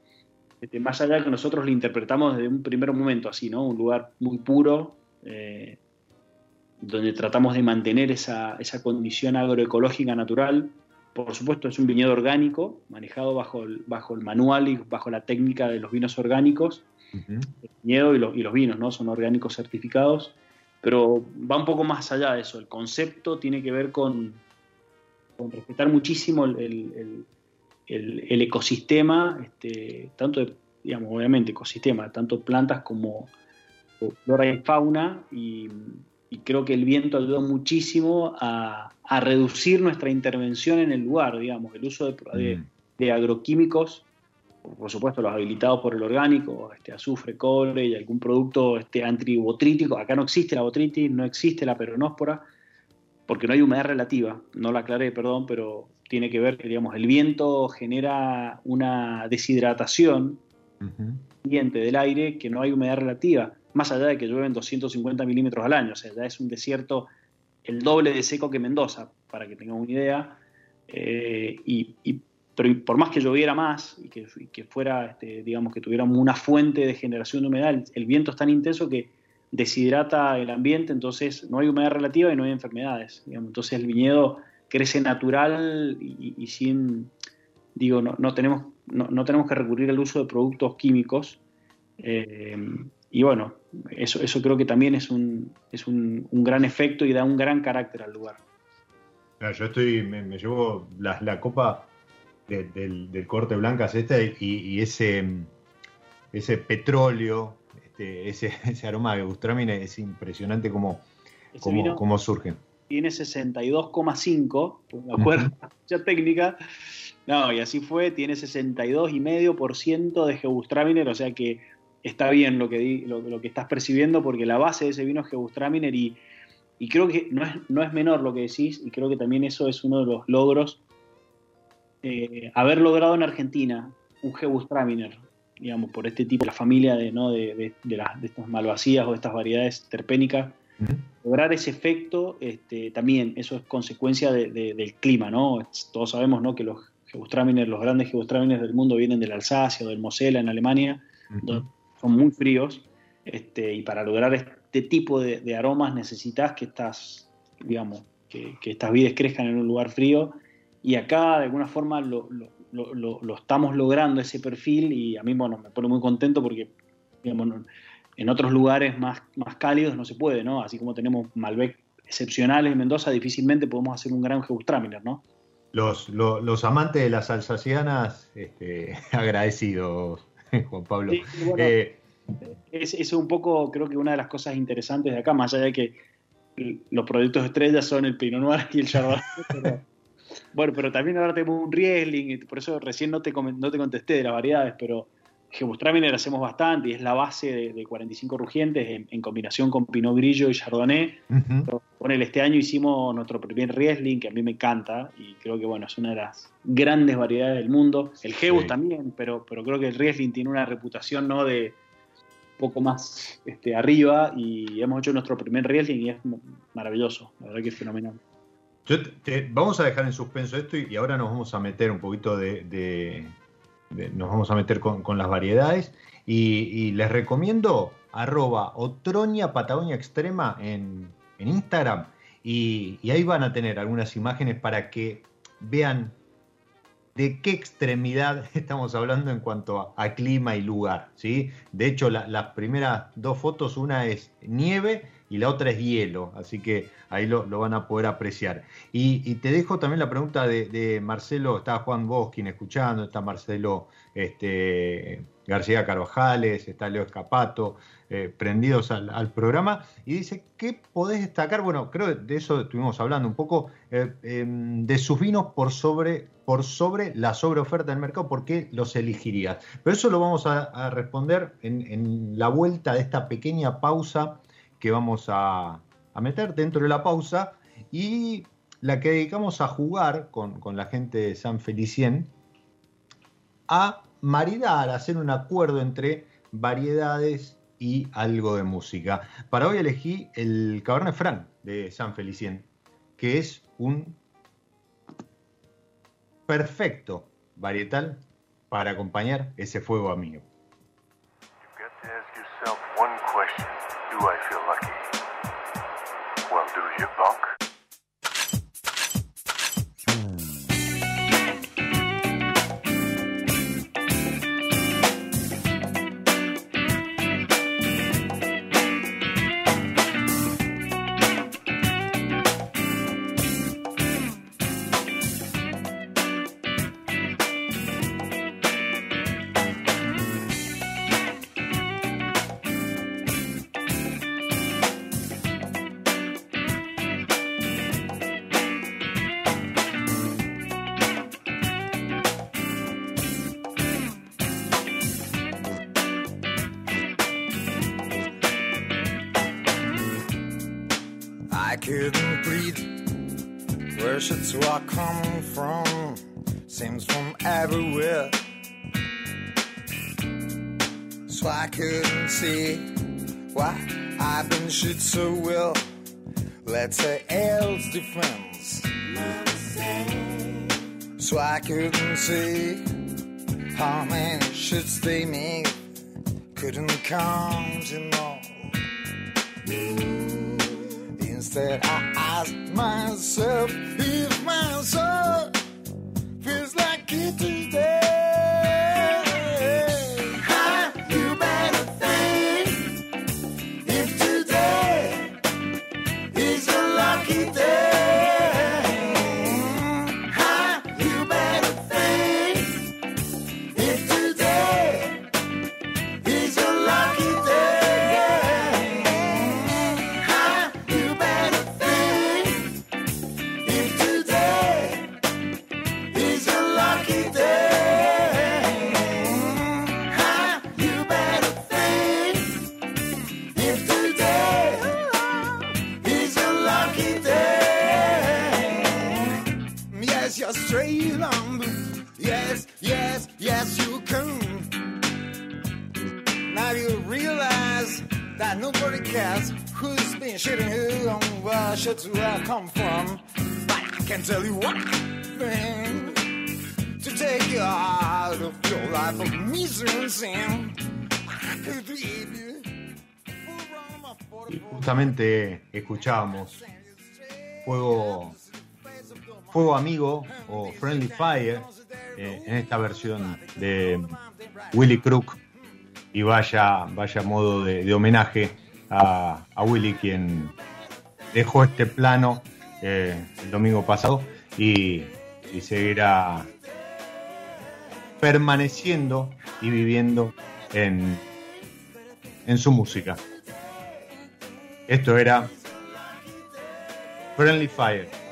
este, más allá de que nosotros lo interpretamos desde un primer momento así, ¿no? Un lugar muy puro, eh, donde tratamos de mantener esa, condición agroecológica natural. Por supuesto, es un viñedo orgánico, manejado bajo el, bajo el manual y bajo la técnica de los vinos orgánicos. El viñedo y los, y los, vinos, ¿no? Son orgánicos certificados, pero va un poco más allá de eso. El concepto tiene que ver con, con respetar muchísimo el, el, ecosistema, este, tanto de, digamos, obviamente ecosistema, tanto plantas como flora y fauna, y, creo que el viento ayudó muchísimo a, reducir nuestra intervención en el lugar, digamos, el uso de, mm. agroquímicos, por supuesto los habilitados por el orgánico, este, azufre, cobre y algún producto este, antibotrítico, acá no existe la botritis, no existe la peronóspora, porque no hay humedad relativa, no la aclaré, perdón, pero tiene que ver que digamos, el viento genera una deshidratación del aire que no hay humedad relativa, más allá de que llueven 250 milímetros al año, o sea, ya es un desierto el doble de seco que Mendoza, para que tengan una idea, eh, y, pero por más que lloviera más y que, fuera, este, digamos, que tuviéramos una fuente de generación de humedad, el, viento es tan intenso que deshidrata el ambiente, entonces no hay humedad relativa y no hay enfermedades. Entonces el viñedo crece natural y, sin, digo, no, no tenemos, no, tenemos que recurrir al uso de productos químicos. Eh, y bueno, eso, eso creo que también es un, es un, gran efecto y da un gran carácter al lugar. yo estoy, me, llevo la, copa del, corte blancas este y, ese, ese petróleo, este, ese, ese aroma de Bustramine es impresionante como, como, como surge tiene 62,5, me acuerdo, ya técnica. No, y así fue, tiene 62,5% de Gebustraminer, o sea que está bien lo que, lo, que estás percibiendo porque la base de ese vino es Gebustraminer y, y creo que no es, no es menor lo que decís y creo que también eso es uno de los logros. Eh, haber logrado en Argentina un Gebustraminer, digamos, por este tipo, la familia de, ¿no? de, de, de, de estas malvasías o de estas variedades terpénicas, Lograr ese efecto, este, también eso es consecuencia del clima, ¿no? Todos sabemos ¿no? que los Gewürztraminer, los grandes Gewürztraminer del mundo vienen del Alsacia o del Mosela en Alemania, son muy fríos, este, y para lograr este tipo de, aromas necesitas que estas, digamos, que, estas vides crezcan en un lugar frío, y acá de alguna forma lo, estamos logrando ese perfil, y a mí bueno, me pone muy contento porque digamos, en otros lugares más, más cálidos no se puede, ¿no? Así como tenemos Malbec excepcionales en Mendoza, difícilmente podemos hacer un gran Gewürztraminer, ¿no? Los, los, amantes de las alsacianas, este, agradecidos, Juan Pablo. Eh, es, es, un poco, creo que una de las cosas interesantes de acá, más allá de que los productos estrellas son el Pinot Noir y el Chardonnay, bueno, pero también ahora tenemos un Riesling, por eso recién no te, no te contesté de las variedades, pero Gebustraminer hacemos bastante y es la base de, 45 rugientes en, combinación con Pinot Grillo y Chardonnay. Con el este año hicimos nuestro primer Riesling, que a mí me encanta y creo que bueno, es una de las grandes variedades del mundo. El Gebus también, pero, pero creo que el Riesling tiene una reputación ¿no? de poco más este, arriba y hemos hecho nuestro primer Riesling y es maravilloso, la verdad que es fenomenal. vamos a dejar en suspenso esto y, ahora nos vamos a meter un poquito de nos vamos a meter con, las variedades. Y, les recomiendo arroba otroña Patagonia Extrema en, Instagram. Y, ahí van a tener algunas imágenes para que vean de qué extremidad estamos hablando en cuanto a, clima y lugar. ¿sí? De hecho, las primeras dos fotos, una es nieve y la otra es hielo, así que ahí lo, van a poder apreciar. Y, te dejo también la pregunta de, Marcelo, está Juan Bosquín escuchando, está Marcelo este, García Carvajales, está Leo Escapato, eh, prendidos al, programa, y dice, ¿qué podés destacar? Bueno, creo que de eso estuvimos hablando un poco, eh, em, de sus vinos por sobre, por sobre la sobreoferta del mercado, ¿por qué los elegirías? Pero eso lo vamos a, responder en, la vuelta de esta pequeña pausa que vamos a, meter dentro de la pausa y la que dedicamos a jugar con, con la gente de San Felicien a maridar, a hacer un acuerdo entre variedades y algo de música. Para hoy elegí el Cabernet Franc de San Felicien, que es un perfecto varietal para acompañar ese fuego amigo. come from seems from everywhere. So I couldn't see why I've been shit so well. Let's say L's defense. So I couldn't see how many shits they made. Couldn't count them all. I asked myself if my soul feels like it today. Justamente escuchábamos Fuego, Fuego Amigo o Friendly Fire eh, en esta versión de Willy Crook. Y vaya, vaya modo de, homenaje a, Willy quien dejó este plano eh, el domingo pasado y, seguirá permaneciendo y viviendo en, en su música. Esto era Friendly Fire.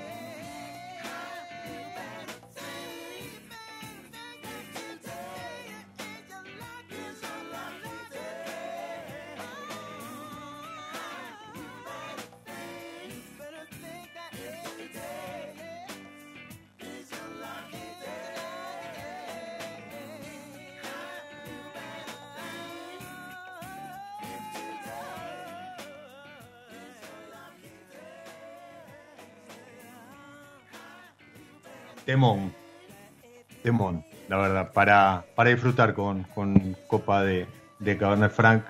Para, para disfrutar con, copa de, de Cabernet Franc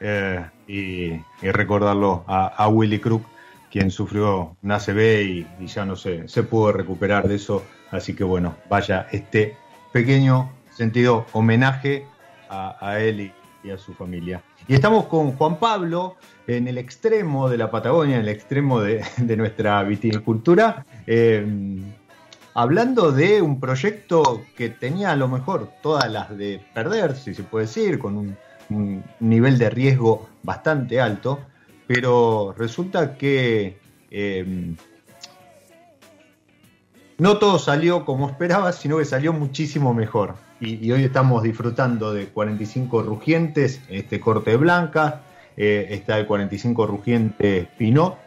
eh, y, recordarlo a, Willy Crook, quien sufrió un ACB y, ya no se, se pudo recuperar de eso. Así que bueno, vaya este pequeño sentido homenaje a, él y, a su familia. Y estamos con Juan Pablo en el extremo de la Patagonia, en el extremo de, nuestra viticultura, eh, hablando de un proyecto que tenía a lo mejor todas las de perder, si se puede decir, con un, nivel de riesgo bastante alto, pero resulta que eh, no todo salió como esperaba, sino que salió muchísimo mejor. Y, hoy estamos disfrutando de 45 rugientes, este corte blanca, está el 45 rugientes Pinot,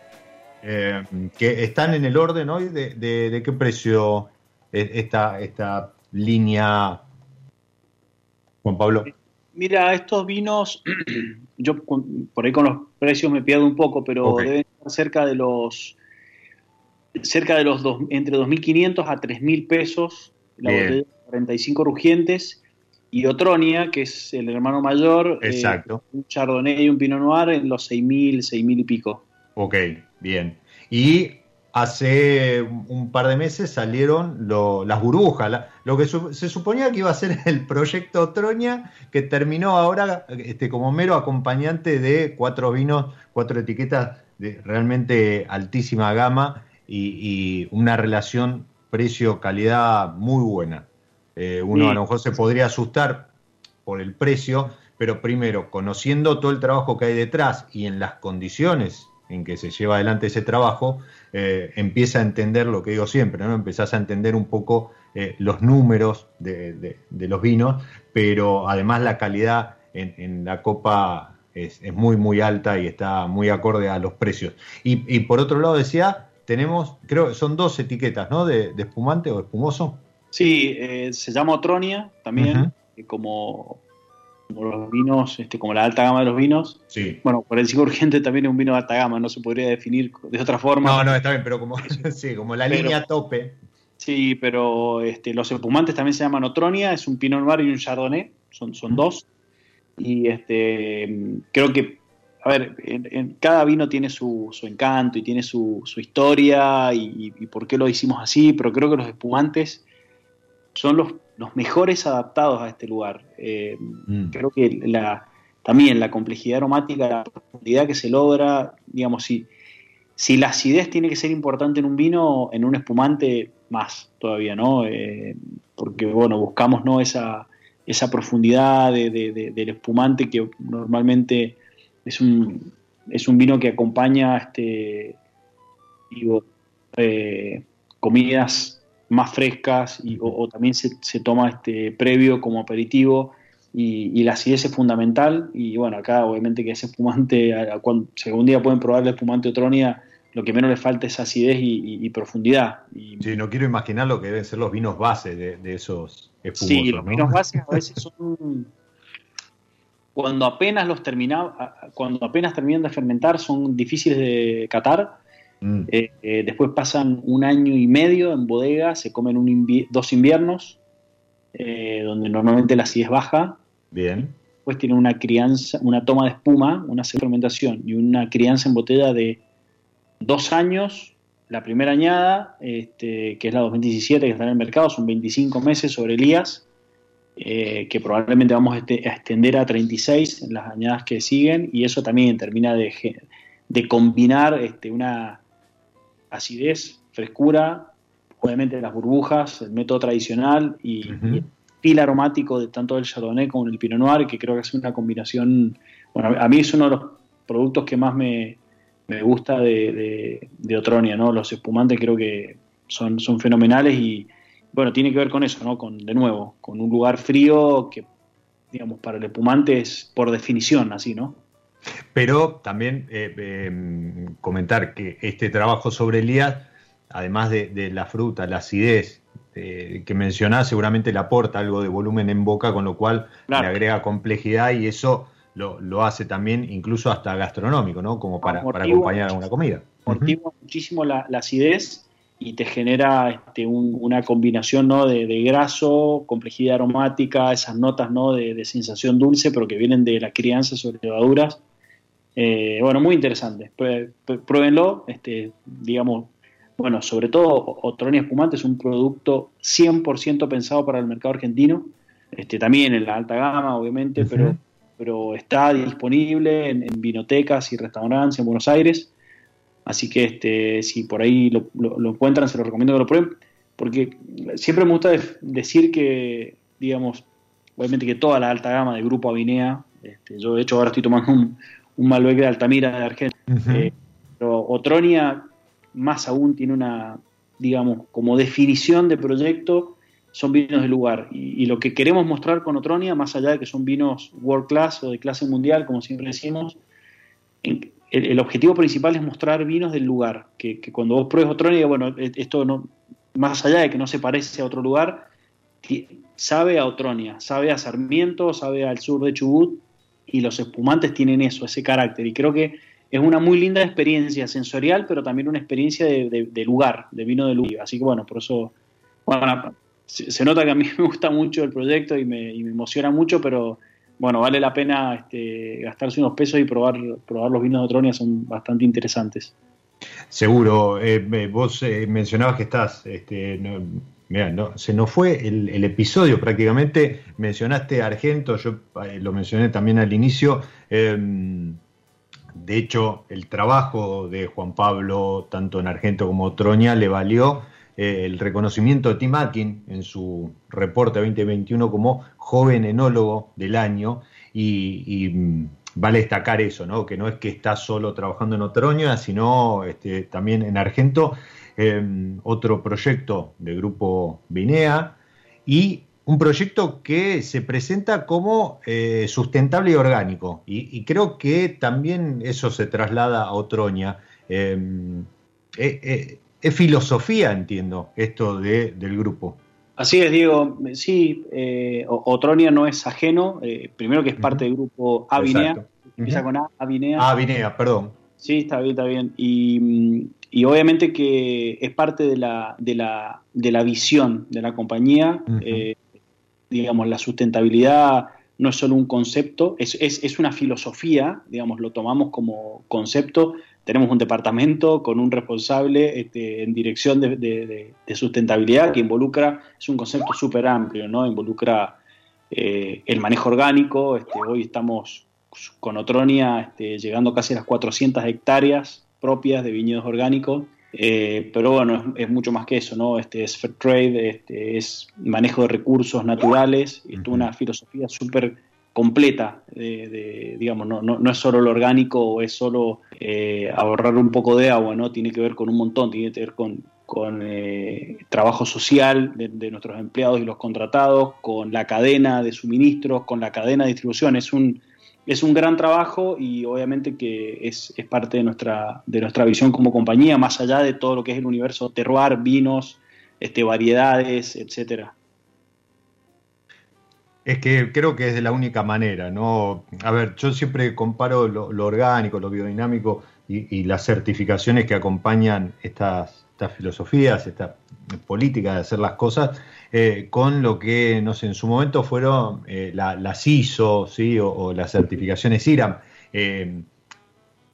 eh, que están en el orden hoy de, qué precio esta, esta línea, Juan Pablo. Mira, estos vinos, yo por ahí con los precios me pierdo un poco, pero deben estar cerca de los cerca de los dos, entre 2.500 a 3.000 pesos la botella de 45 rugientes y Otronia, que es el hermano mayor, eh, Exacto. un Chardonnay y un Pinot Noir en los 6.000, 6.000 y pico. Ok, bien. Y hace un par de meses salieron las burbujas, lo que se suponía que iba a ser el proyecto Otronia, que terminó ahora este, como mero acompañante de cuatro vinos, cuatro etiquetas de realmente altísima gama y, una relación precio-calidad muy buena. Eh, uno a lo mejor se podría asustar por el precio, pero primero, conociendo todo el trabajo que hay detrás y en las condiciones en que se lleva adelante ese trabajo, eh, empieza a entender lo que digo siempre, ¿no? Empezás a entender un poco eh, los números de, los vinos, pero además la calidad en, la copa es, muy, muy alta y está muy acorde a los precios. y por otro lado decía, tenemos, creo que son dos etiquetas, ¿no? De, espumante o espumoso. Sí, eh, se llama Otronia también, como, los vinos, este, como la alta gama de los vinos. Sí. Bueno, por el urgente también es un vino de alta gama, no se podría definir de otra forma. No, no, está bien, pero como, sí, como la línea tope. Sí, pero este, los espumantes también se llaman Otronia, es un Pinot Noir y un Chardonnay, son, son dos. Y este, creo que a ver, en, cada vino tiene su, encanto y tiene su, historia y, por qué lo hicimos así, pero creo que los espumantes son los, mejores adaptados a este lugar. Eh, mm. Creo que la, también la complejidad aromática, la profundidad que se logra, digamos, si, si la acidez tiene que ser importante en un vino, en un espumante más todavía, ¿no? Eh, porque, bueno, buscamos, ¿no? Esa, esa profundidad del espumante que normalmente es un, es un vino que acompaña este, digo, eh, comidas más frescas y, o, también se, toma este previo como aperitivo y, la acidez es fundamental y bueno acá obviamente que ese espumante cuando, si algún día pueden probar el espumante Otronia lo que menos le falta es acidez y, profundidad. sí, no quiero imaginar lo que deben ser los vinos base de, esos espumosos. Sí, los vinos base a veces son cuando apenas los termina, cuando apenas terminan de fermentar son difíciles de catar. Mm. Eh, eh, después pasan un año y medio en bodega, se comen dos inviernos, eh, donde normalmente la acidez baja. Bien. Después tienen una crianza, una toma de espuma, una fermentación y una crianza en botella de dos años. La primera añada, este, que es la 2017 que está en el mercado, son 25 meses sobre Elías que probablemente vamos a, extender a 36 en las añadas que siguen, y eso también termina de, combinar este, una acidez, frescura, obviamente las burbujas, el método tradicional y, el pil aromático de tanto del Chardonnay como el Pinot Noir, que creo que es una combinación, bueno, a mí es uno de los productos que más me, gusta de, de, Otronia, ¿no? Los espumantes creo que son, son fenomenales y, bueno, tiene que ver con eso, ¿no? Con, de nuevo, con un lugar frío que, digamos, para el espumante es por definición así, ¿no? Pero también eh, em, comentar que este trabajo sobre Elías, además de, la fruta, la acidez eh, que mencionás, seguramente le aporta algo de volumen en boca, con lo cual le agrega complejidad y eso lo, hace también incluso hasta gastronómico, ¿no? Como para, acompañar a una comida. Motiva muchísimo la, la acidez y te genera este, una combinación ¿no? de, graso, complejidad aromática, esas notas ¿no? de, sensación dulce, pero que vienen de la crianza sobre levaduras. Eh, bueno, muy interesante. Pruébenlo, este, digamos, bueno, sobre todo Otronia Espumante es un producto 100% pensado para el mercado argentino, este, también en la alta gama, obviamente, pero pero está disponible en, vinotecas y restaurantes en Buenos Aires. Así que este, si por ahí lo, encuentran, se lo recomiendo que lo prueben. Porque siempre me gusta decir que, digamos, obviamente que toda la alta gama del grupo Avinea, este, yo de hecho ahora estoy tomando un, un Malbec de Altamira de Argentina, eh, pero Otronia más aún tiene una, digamos, como definición de proyecto, son vinos de lugar. Y, lo que queremos mostrar con Otronia, más allá de que son vinos world class o de clase mundial, como siempre decimos, el, objetivo principal es mostrar vinos del lugar. Que, cuando vos pruebes Otronia, bueno, e, esto no, más allá de que no se parece a otro lugar, sabe a Otronia, sabe a Sarmiento, sabe al sur de Chubut, y los espumantes tienen eso, ese carácter. Y creo que es una muy linda experiencia sensorial, pero también una experiencia de, lugar, de vino de lugar. Así que bueno, por eso, bueno, se, nota que a mí me gusta mucho el proyecto y me, emociona mucho, pero bueno, vale la pena este, gastarse unos pesos y probar, probar los vinos de Otronia, son bastante interesantes. Seguro, eh, vos eh, mencionabas que estás, este, mira, no, se nos fue el, episodio prácticamente, mencionaste Argento, yo eh, lo mencioné también al inicio. Em, de hecho, el trabajo de Juan Pablo, tanto en Argento como Troña, le valió eh, el reconocimiento de Tim Atkin en su reporte 2021 como joven enólogo del año. Y, mm, vale destacar eso, ¿no? que no es que está solo trabajando en Otroña, sino este, también en Argento, em, otro proyecto del grupo Vinea y un proyecto que se presenta como eh, sustentable y orgánico. Y, creo que también eso se traslada a Otroña. Em, eh, eh, es filosofía, entiendo, esto de, del grupo. Así es, Diego. Sí, Otronia no es ajeno. primero que es parte del grupo Avinea. Empieza con A, Avinea. Avinea, perdón. Sí, está bien, está bien. Y, obviamente que es parte de la, de la, de la visión de la compañía digamos, la sustentabilidad no es solo un concepto, es, es, una filosofía, digamos, lo tomamos como concepto. Tenemos un departamento con un responsable este, en dirección de, sustentabilidad que involucra, es un concepto súper amplio, ¿no? Involucra eh, el manejo orgánico, este, hoy estamos con Otronia este, llegando casi a las 400 hectáreas propias de viñedos orgánicos eh, pero bueno, es, mucho más que eso, ¿no? Este es fair trade, este, es manejo de recursos naturales, es una filosofía súper completa, de, digamos, no, no, es solo lo orgánico o es solo eh, ahorrar un poco de agua, ¿no? Tiene que ver con un montón, tiene que ver con, con eh, trabajo social de, de, nuestros empleados y los contratados, con la cadena de suministros, con la cadena de distribución. Es un, es un gran trabajo y obviamente que es, parte de nuestra, de nuestra visión como compañía, más allá de todo lo que es el universo terroir, vinos, este, variedades, etcétera. Es que creo que es de la única manera, ¿no? A ver, yo siempre comparo lo, orgánico, lo biodinámico y, las certificaciones que acompañan estas, estas filosofías, esta política de hacer las cosas, eh, con lo que, no sé, en su momento fueron eh, las ISO, ¿sí? O, las certificaciones IRAM. Eh,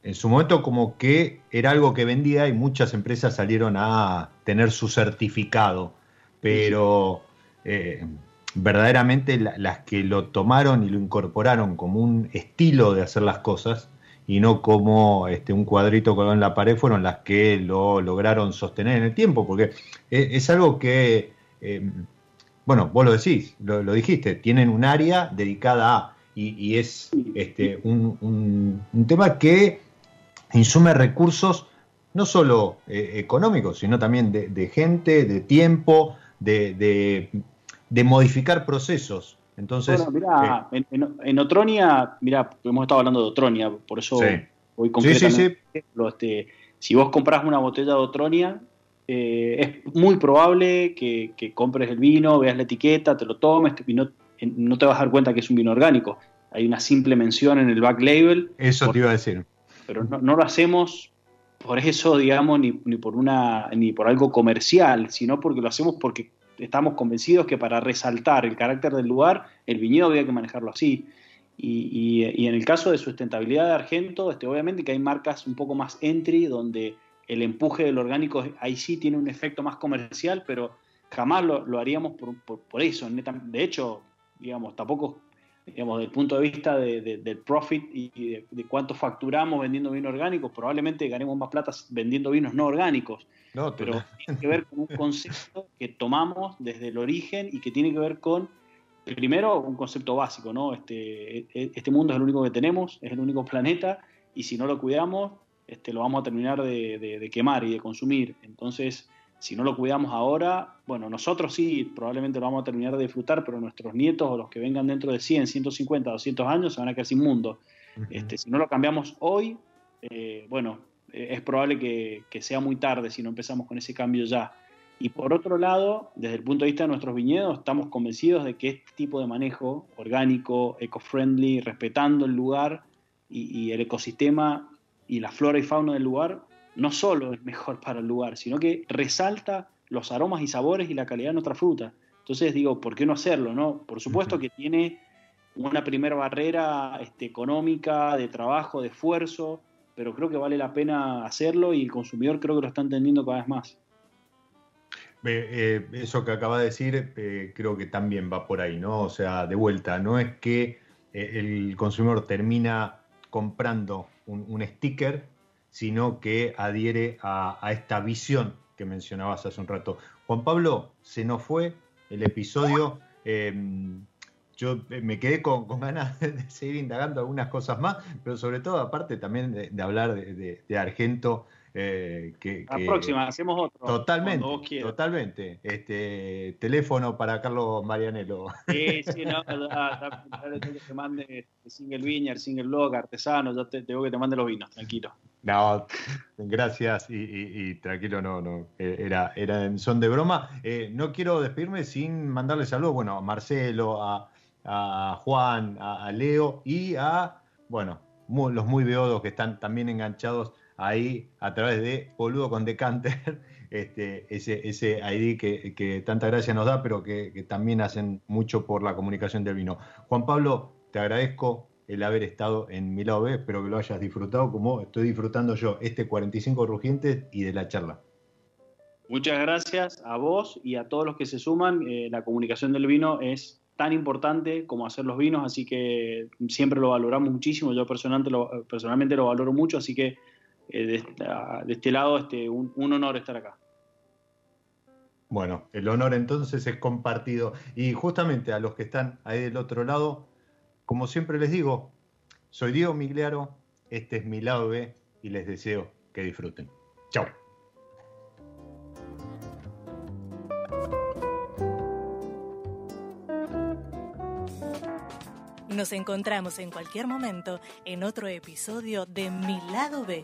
en su momento como que era algo que vendía y muchas empresas salieron a tener su certificado, pero verdaderamente las que lo tomaron y lo incorporaron como un estilo de hacer las cosas y no como este, un cuadrito colgado en la pared fueron las que lo lograron sostener en el tiempo, porque es algo que eh, bueno, vos lo decís, lo, dijiste, tienen un área dedicada a, y, es este, un, tema que insume recursos no solo eh, económicos, sino también de, gente, de tiempo, de, modificar procesos. Entonces, bueno, eh, en, Otronia, mira, hemos estado hablando de Otronia, por eso voy concretamente. Sí, este, si vos compras una botella de Otronia, eh, es muy probable que, compres el vino, veas la etiqueta, te lo tomes y no, te vas a dar cuenta que es un vino orgánico. Hay una simple mención en el back label. Eso te iba a decir. Pero no, lo hacemos por eso, digamos, ni, por una, ni por algo comercial, sino porque lo hacemos porque estamos convencidos que para resaltar el carácter del lugar, el viñedo había que manejarlo así. Y, y, en el caso de sustentabilidad de Argento, este, obviamente que hay marcas un poco más entry donde el empuje del orgánico ahí sí tiene un efecto más comercial, pero jamás lo, haríamos por, eso. De hecho, digamos, tampoco digamos, desde el punto de vista del profit y de, cuánto facturamos vendiendo vino orgánico, probablemente ganemos más plata vendiendo vinos no orgánicos. No, pero tiene que ver con un concepto que tomamos desde el origen y que tiene que ver con, primero, un concepto básico, ¿no? Este, e, e, este mundo es el único que tenemos, es el único planeta, y si no lo cuidamos, este, lo vamos a terminar de, de quemar y de consumir. Entonces, si no lo cuidamos ahora, bueno, nosotros sí, probablemente lo vamos a terminar de disfrutar, pero nuestros nietos o los que vengan dentro de 100, 150, 200 años se van a quedar sin mundo. este, si no lo cambiamos hoy, eh, bueno, eh, es probable que, sea muy tarde si no empezamos con ese cambio ya. Y por otro lado, desde el punto de vista de nuestros viñedos, estamos convencidos de que este tipo de manejo orgánico, eco-friendly, respetando el lugar y el ecosistema y la flora y fauna del lugar, no solo es mejor para el lugar, sino que resalta los aromas y sabores y la calidad de nuestra fruta. Entonces digo, ¿por qué no hacerlo? No? Por supuesto que tiene una primera barrera este, económica, de trabajo, de esfuerzo, pero creo que vale la pena hacerlo y el consumidor creo que lo está entendiendo cada vez más. Eh, eso que acaba de decir eh, creo que también va por ahí, ¿no? O sea, de vuelta, no es que eh, el consumidor termina comprando un sticker sino que adhiere a, esta visión que mencionabas hace un rato. Juan Pablo, se nos fue el episodio. Em, yo me quedé con, ganas de seguir indagando algunas cosas más, pero sobre todo, aparte también de, hablar de Argento, eh, la próxima, hacemos otro. Totalmente, totalmente. Este, teléfono para Carlos Marianelo. Sí, sí, no, que te mande single viñer, single blog, artesano, yo te, tengo que te mande los vinos, tranquilo. No, gracias y, tranquilo, no, no, eh, era, era en son de broma. Eh, no quiero despedirme sin mandarle saludos, bueno, a Marcelo, a, Juan, a, Leo y a, bueno, los muy beodos que están también enganchados ahí a través de Boludo con Decanter, este, ese, ese ID que, tanta gracia nos da, pero que, también hacen mucho por la comunicación del vino. Juan Pablo, te agradezco el haber estado en mi lado B, espero que lo hayas disfrutado como estoy disfrutando yo este 45 Rugientes y de la charla. Muchas gracias a vos y a todos los que se suman. Eh, la comunicación del vino es tan importante como hacer los vinos, así que siempre lo valoramos muchísimo. Yo personalmente lo, personalmente lo valoro mucho, así que eh, de, este lado este, un, honor estar acá. Bueno, el honor entonces es compartido. Y justamente a los que están ahí del otro lado, como siempre les digo, soy Diego Migliaro, este es mi lado B y les deseo que disfruten. Chao. Nos encontramos en cualquier momento en otro episodio de Mi lado B.